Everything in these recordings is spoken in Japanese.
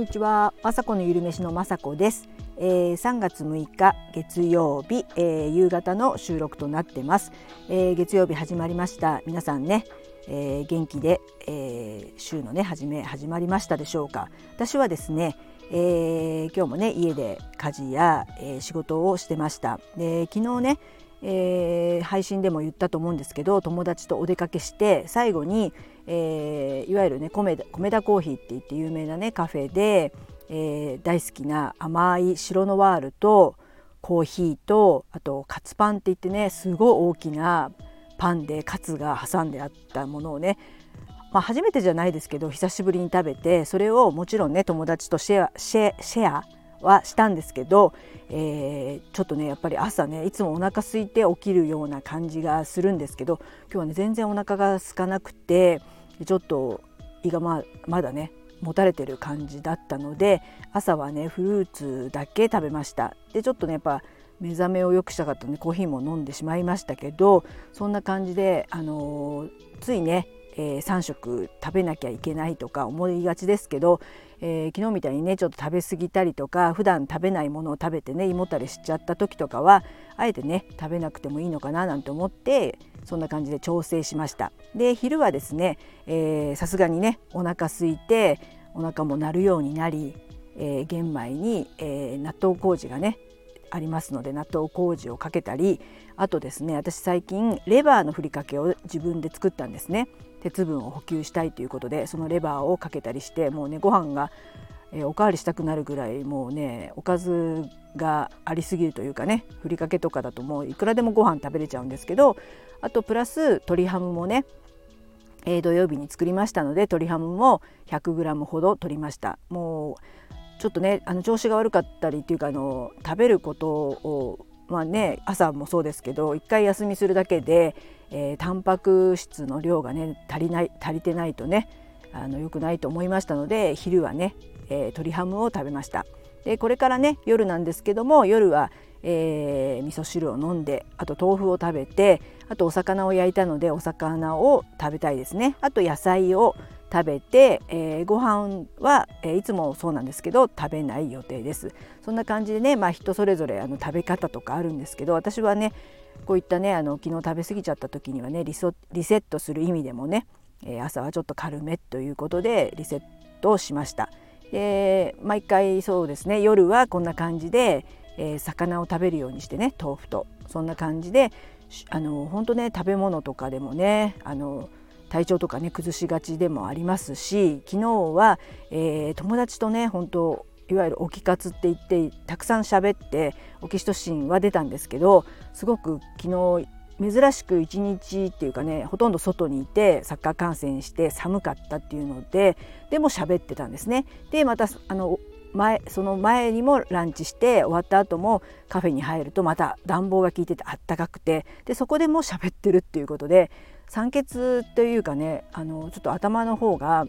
にちは、まさのゆるめしのまさこです、えー、3月6日月曜日、えー、夕方の収録となってます、えー、月曜日始まりました。皆さんね、えー、元気で、えー、週のね始め始まりましたでしょうか。私はですね、えー、今日もね家で家事や、えー、仕事をしてました。で昨日ねえー、配信でも言ったと思うんですけど友達とお出かけして最後に、えー、いわゆるね米田米田コーヒーって言って有名なねカフェで、えー、大好きな甘い白ノワールとコーヒーとあとカツパンって言ってねすごい大きなパンでカツが挟んであったものをねまあ、初めてじゃないですけど久しぶりに食べてそれをもちろんね友達とシェアシェシェアはしたんですけど、えー、ちょっとねやっぱり朝ねいつもお腹空いて起きるような感じがするんですけど今日はね全然お腹が空かなくてちょっと胃がままだね持たれてる感じだったので朝はねフルーツだけ食べました。でちょっとねやっぱ目覚めを良くしたかったのでコーヒーも飲んでしまいましたけどそんな感じで、あのー、ついねえー、3食食べなきゃいけないとか思いがちですけど、えー、昨日みたいにねちょっと食べ過ぎたりとか普段食べないものを食べてね胃もたれしちゃった時とかはあえてね食べなくてもいいのかななんて思ってそんな感じで調整しました。で昼はですねさすがにねお腹空いてお腹も鳴るようになり、えー、玄米に、えー、納豆麹がねありますので納豆麹をかけたりあとですね私最近レバーのふりかけを自分で作ったんですね。鉄分を補給したいということでそのレバーをかけたりしてもうねご飯が、え、おかわりしたくなるぐらいもうねおかずがありすぎるというかねふりかけとかだともういくらでもご飯食べれちゃうんですけどあとプラス鶏ハムもねえー、土曜日に作りましたので鶏ハムも 100g ほど取りました。もうちょっとねあの調子が悪かったりっていうかあの食べることをまあね朝もそうですけど一回休みするだけで、えー、タンパク質の量がね足りない足りてないとねあの良くないと思いましたので昼はね、えー、鶏ハムを食べました。でこれからね夜なんですけども夜は、えー、味噌汁を飲んであと豆腐を食べてあとお魚を焼いたのでお魚を食べたいですねあと野菜を食べて、えー、ご飯は、えー、いつもそうなんですけど食べない予定ですそんな感じでね、まあ、人それぞれあの食べ方とかあるんですけど私はねこういったねあの昨日食べ過ぎちゃった時にはねリソリセットする意味でもね、えー、朝はちょっと軽めということでリセットをしました。で毎回そうですね夜はこんな感じで、えー、魚を食べるようにしてね豆腐とそんな感じであの本当ね食べ物とかでもねあの体調とかね崩しがちでもありますし昨日は、えー、友達とね本当いわゆる置き活って言ってたくさん喋ってオキシトシンは出たんですけどすごく昨日珍しく一日っていうかねほとんど外にいてサッカー観戦して寒かったっていうのででも喋ってたんですね。でまたあの前その前にもランチして終わった後もカフェに入るとまた暖房が効いててあったかくてでそこでも喋ってるっていうことで酸欠というかねあのちょっと頭の方が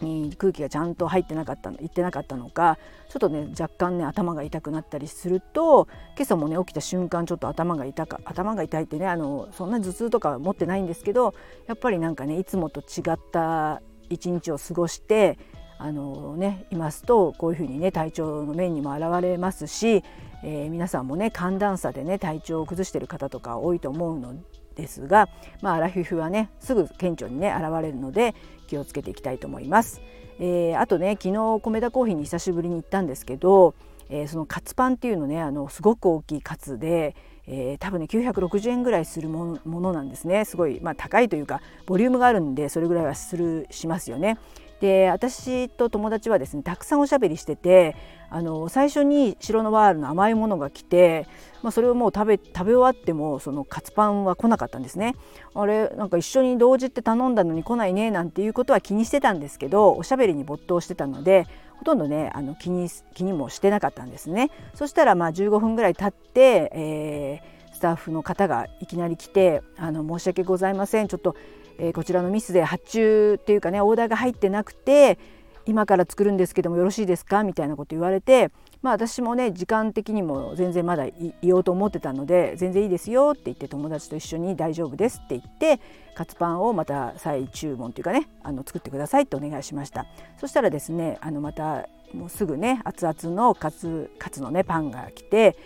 に空気がちゃんと入ってなかったのいってなかったのかちょっとね若干ね頭が痛くなったりすると今朝もね起きた瞬間ちょっと頭が痛か頭が痛いってねあのそんな頭痛とか持ってないんですけどやっぱりなんかねいつもと違った一日を過ごしてあのねいますとこういうふうにね体調の面にも現れますし、えー、皆さんもね寒暖差でね体調を崩してる方とか多いと思うのですが、まあ、アラフィフはねすぐ顕著にね現れるので気をつけていきたいと思います。えー、あとね昨日米田コーヒーに久しぶりに行ったんですけど、えー、そのカツパンっていうのねあのすごく大きいカツで、えー、多分ね960円ぐらいするものなんですねすごい、まあ、高いというかボリュームがあるんでそれぐらいはするしますよね。で私と友達はですねたくさんおしゃべりしててあの最初に白のワールの甘いものが来て、まあ、それをもう食べ食べ終わってもそのカツパンは来なかったんですね。あれなんか一緒に同時って頼んだのに来ないねなんていうことは気にしてたんですけどおしゃべりに没頭してたのでほとんどねあの気に気にもしてなかったんですね。そしたらまあ15分ぐらい経って、えー、スタッフの方がいきなり来て「あの申し訳ございませんちょっとえ、こちらのミスで発注っていうかねオーダーが入ってなくて今から作るんですけどもよろしいですか？みたいなこと言われてまあ私もね時間的にも全然まだいようと思ってたので全然いいですよって言って友達と一緒に大丈夫ですって言ってカツパンをまた再注文というかねあの作ってくださいってお願いしました。そしたらですねあのまたもうすぐね熱々のカツカツのねパンが来て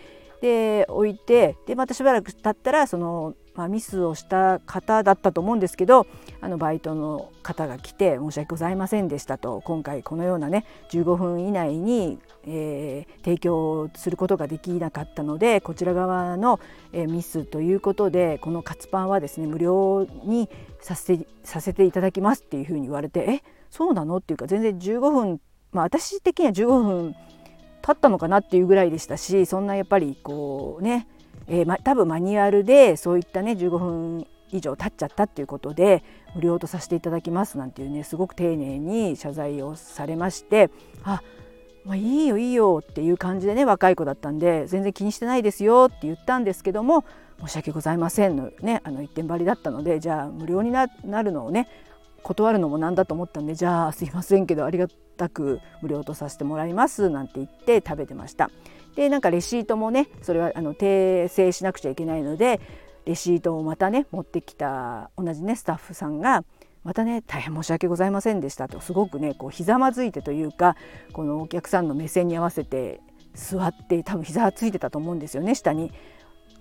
で置いてでまたしばらく経ったらそのまあ、ミスをした方だったと思うんですけどあのバイトの方が来て申し訳ございませんでしたと今回このようなね15分以内に、えー、提供することができなかったのでこちら側の、えー、ミスということでこのカツパンはですね無料にさせてさせていただきますっていうふうに言われてえそうなの？っていうか全然15分まあ私的には15分経ったのかなっていうぐらいでしたしそんなやっぱりこうねえーま、多分マニュアルでそういったね15分以上経っちゃったっていうことで無料とさせていただきますなんていうねすごく丁寧に謝罪をされましてあまあ、いいよいいよっていう感じでね若い子だったんで全然気にしてないですよって言ったんですけども申し訳ございませんのねあの一点張りだったのでじゃあ無料になるのをね断るのもなんだと思ったんでじゃあすいませんけどありがたく無料とさせてもらいますなんて言って食べてました。でなんかレシートもねそれはあの訂正しなくちゃいけないのでレシートをまたね持ってきた同じねスタッフさんがまたね大変申し訳ございませんでしたとすごくねこうひざまずいてというかこのお客さんの目線に合わせて座って多分膝ついてたと思うんですよね下に。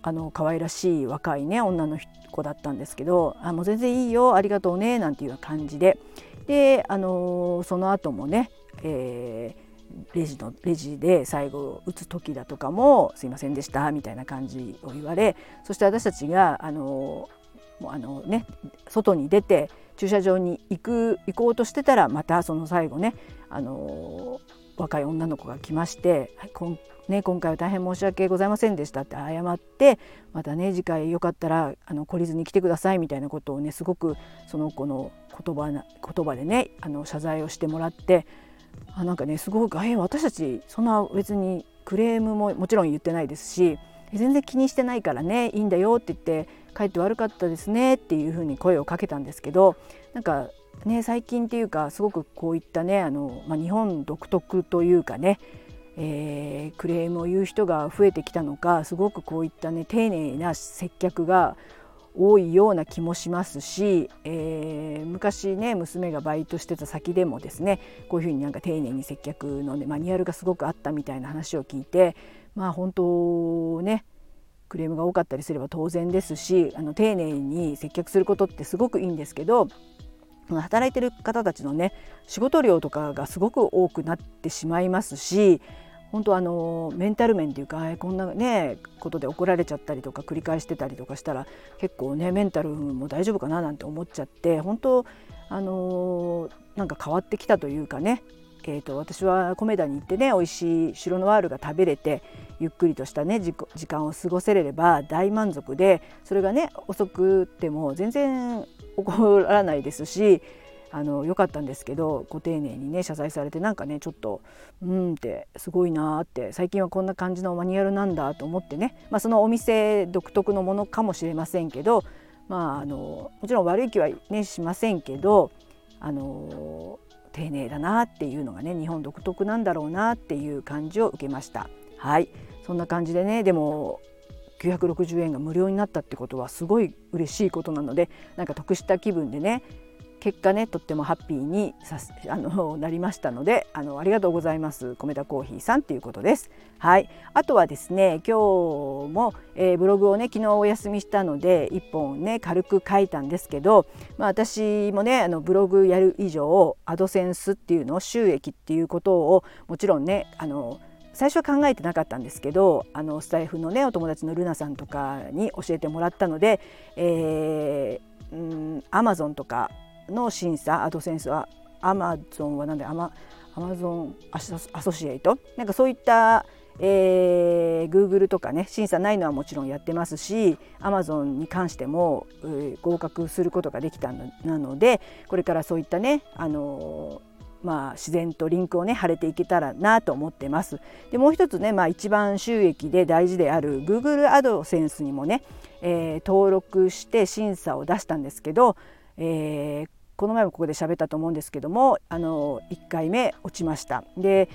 あの可愛らしい若いね女の子だったんですけど「あもう全然いいよありがとうね」なんていう感じで。であのその後もね、えーレジのレジで最後打つ時だとかも「すいませんでした」みたいな感じを言われそして私たちがあのもうあのね外に出て駐車場に行く行こうとしてたらまたその最後ねあの若い女の子が来まして「はいこんね、今回は大変申し訳ございませんでした」って謝ってまたね次回よかったらあの懲りずに来てくださいみたいなことをねすごくその子の言葉な言葉でねあの謝罪をしてもらってあなんかねすごくえ私たちそんな別にクレームももちろん言ってないですし全然気にしてないからねいいんだよって言って帰って悪かったですねっていうふうに声をかけたんですけどなんかね最近っていうかすごくこういったねあの、まあ、日本独特というかね、えー、クレームを言う人が増えてきたのかすごくこういったね丁寧な接客が多いような気もしますし、えー、昔ね娘がバイトしてた先でもですねこういうふうになんか丁寧に接客の、ね、マニュアルがすごくあったみたいな話を聞いてまあ本当ねクレームが多かったりすれば当然ですしあの丁寧に接客することってすごくいいんですけど働いてる方たちのね仕事量とかがすごく多くなってしまいますし本当あのメンタル面っていうかこんなねことで怒られちゃったりとか繰り返してたりとかしたら結構ねメンタルも大丈夫かななんて思っちゃって本当あのなんか変わってきたというかね。えーと、私は米田に行ってね美味しい白ノワールが食べれてゆっくりとしたね時間を過ごせれれば大満足でそれがね遅くても全然怒らないですしあの良かったんですけどご丁寧にね謝罪されてなんかねちょっとうんってすごいなって最近はこんな感じのマニュアルなんだと思ってね、まあ、そのお店独特のものかもしれませんけど、まあ、あのもちろん悪い気はねしませんけどあの丁寧だなっていうのがね日本独特なんだろうなっていう感じを受けました。はいそんな感じでねでも960円が無料になったってことはすごい嬉しいことなのでなんか得した気分でね結果ねとってもハッピーにさあのなりましたので あのありがとうございます米田コーヒーさんということです。はいあとはですね今日も、えー、ブログをね昨日お休みしたので1本ね軽く書いたんですけど、まあ、私もねあのブログやる以上アドセンスっていうのを収益っていうことをもちろんねあの最初は考えてなかったんですけどあのスタイフのねお友達のルナさんとかに教えてもらったので、えー、うんアマゾンとかの審査アドセンスはアマゾンはなんでアマアマゾンアソシエイトなんかそういったえー、Google とかね審査ないのはもちろんやってますし Amazon に関しても、えー、合格することができたのなのでこれからそういったね、あのー、まあ、自然とリンクをね貼れていけたらなと思ってます。でもう一つね、まあ、一番収益で大事である Google アドセンスにもね、えー、登録して審査を出したんですけど、えー、この前もここで喋ったと思うんですけどもあの1回目落ちました。で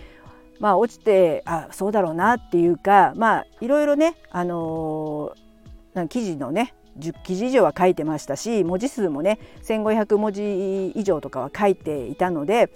まあ落ちてあそうだろうなっていうかまあいろいろねあのー、記事のね10記事以上は書いてましたし文字数もね1,500文字以上とかは書いていたので、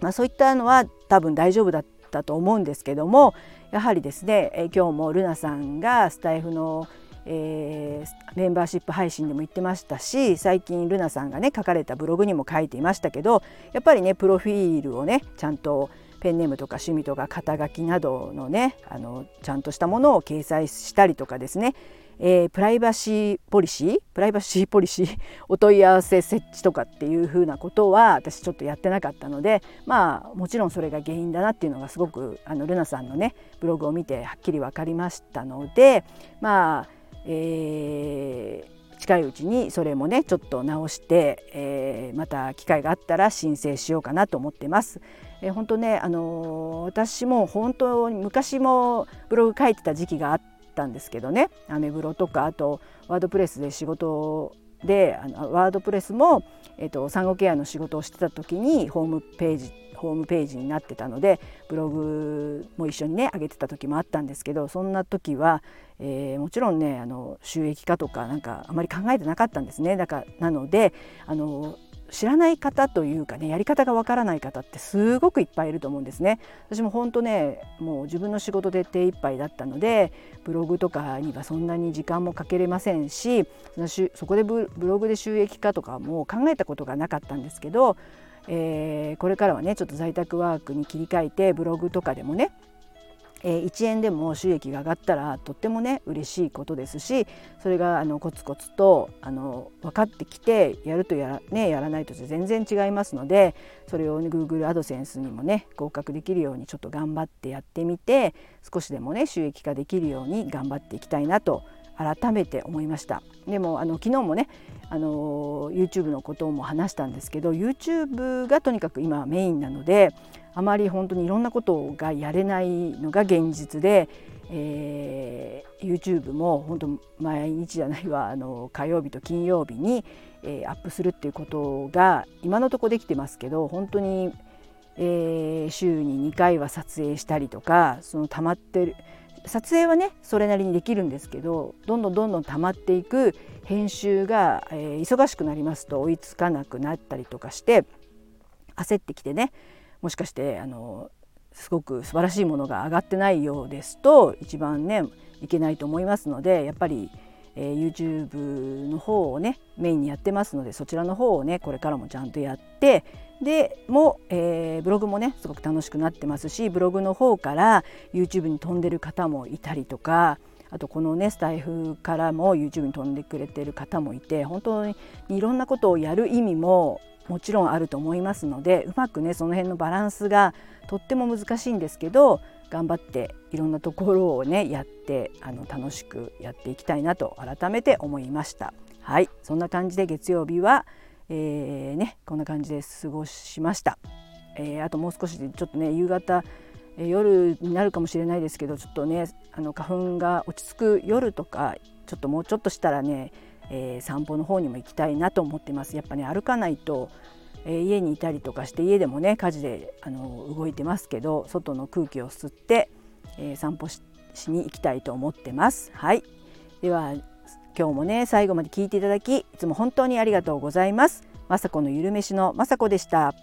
まあ、そういったのは多分大丈夫だったと思うんですけどもやはりですね、今日もルナさんがスタイフの、えー、メンバーシップ配信でも言ってましたし最近ルナさんがね書かれたブログにも書いていましたけどやっぱりねプロフィールをねちゃんとペンネームとか趣味とか肩書きなどのねあのちゃんとしたものを掲載したりとかですね。えー、プライバシーポリシープライバシーポリシー お問い合わせ設置とかっていうふうなことは私ちょっとやってなかったのでまあもちろんそれが原因だなっていうのがすごくあのルナさんのねブログを見てはっきり分かりましたのでまあ、えー、近いうちにそれもねちょっと直して、えー、また機会があったら申請しようかなと思ってます。えー、本当ね、あのー、私も本当に昔もブログ書いてた時期があってったんですけどねアメブロとかあとワードプレスで仕事であのワードプレスも、えっと、産後ケアの仕事をしてた時にホームページホームページになってたのでブログも一緒にね上げてた時もあったんですけどそんな時は、えー、もちろんねあの収益化とかなんかあまり考えてなかったんですね。だからなのであの知らない方というかねやり方がわからない方ってすごくいっぱいいると思うんですね。私も本当ねもう自分の仕事で手一杯だったのでブログとかにはそんなに時間もかけれませんしそこでブログで収益化とかも考えたことがなかったんですけど、えー、これからはねちょっと在宅ワークに切り替えてブログとかでもねえ、1円でも収益が上がったらとってもね嬉しいことですしそれがあのコツコツとあの分かってきてやるとやら,、ね、やらないと全然違いますのでそれを、ね、Google アドセンスにもね合格できるようにちょっと頑張ってやってみて少しでもね収益化できるように頑張っていきたいなと思います改めて思いました。でもあの昨日もねあの YouTube のことも話したんですけど YouTube がとにかく今メインなのであまり本当にいろんなことがやれないのが現実で、えー、YouTube も本当毎日じゃないわあの火曜日と金曜日に、えー、アップするっていうことが今のとこできてますけど本当に、えー、週に2回は撮影したりとかその溜まってる撮影はねそれなりにできるんですけどどんどんどんどん溜まっていく編集が、えー、忙しくなりますと追いつかなくなったりとかして焦ってきてねもしかしてあのすごく素晴らしいものが上がってないようですと一番ねいけないと思いますのでやっぱり、えー、YouTube の方をねメインにやってますのでそちらの方をねこれからもちゃんとやってでも、えー、ブログもねすごく楽しくなってますしブログの方から YouTube に飛んでる方もいたりとかあとこのねスタイフからも YouTube に飛んでくれてる方もいて本当にいろんなことをやる意味ももちろんあると思いますのでうまくねその辺のバランスがとっても難しいんですけど頑張っていろんなところをねやってあの楽しくやっていきたいなと改めて思いました。はいそんな感じで月曜日は、えー、ね、こんな感じで過ごしました。えー、あともう少しでちょっとね夕方夜になるかもしれないですけどちょっとねあの花粉が落ち着く夜とかちょっともうちょっとしたらねえー、散歩の方にも行きたいなと思ってますやっぱね歩かないと、え、家にいたりとかして家でもね家事であの動いてますけど外の空気を吸って、え、散歩しに行きたいと思ってます。はい。では今日もね最後まで聞いていただきいつも本当にありがとうございます。雅子のゆるめしの雅子でした。